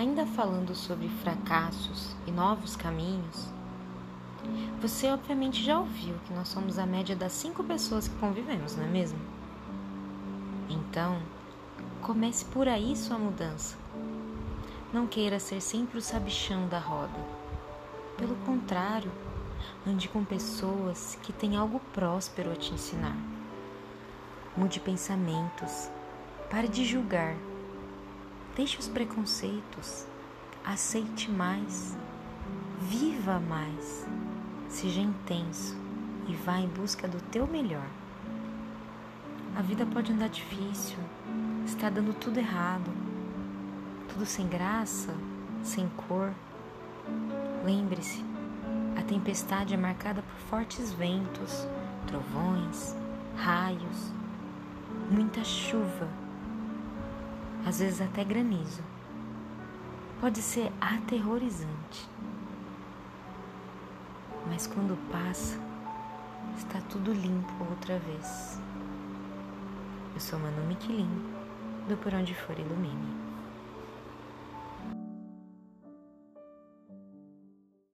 Ainda falando sobre fracassos e novos caminhos, você obviamente já ouviu que nós somos a média das cinco pessoas que convivemos, não é mesmo? Então, comece por aí sua mudança. Não queira ser sempre o sabichão da roda. Pelo contrário, ande com pessoas que têm algo próspero a te ensinar. Mude pensamentos. Pare de julgar. Deixe os preconceitos. Aceite mais. Viva mais. Seja intenso e vá em busca do teu melhor. A vida pode andar difícil, está dando tudo errado, tudo sem graça, sem cor. Lembre-se, a tempestade é marcada por fortes ventos, trovões, raios, muita chuva, às vezes até granizo. Pode ser aterrorizante, mas quando passa, está tudo limpo outra vez. Eu sou Manu Miquelin, do Por Onde For Ilumine.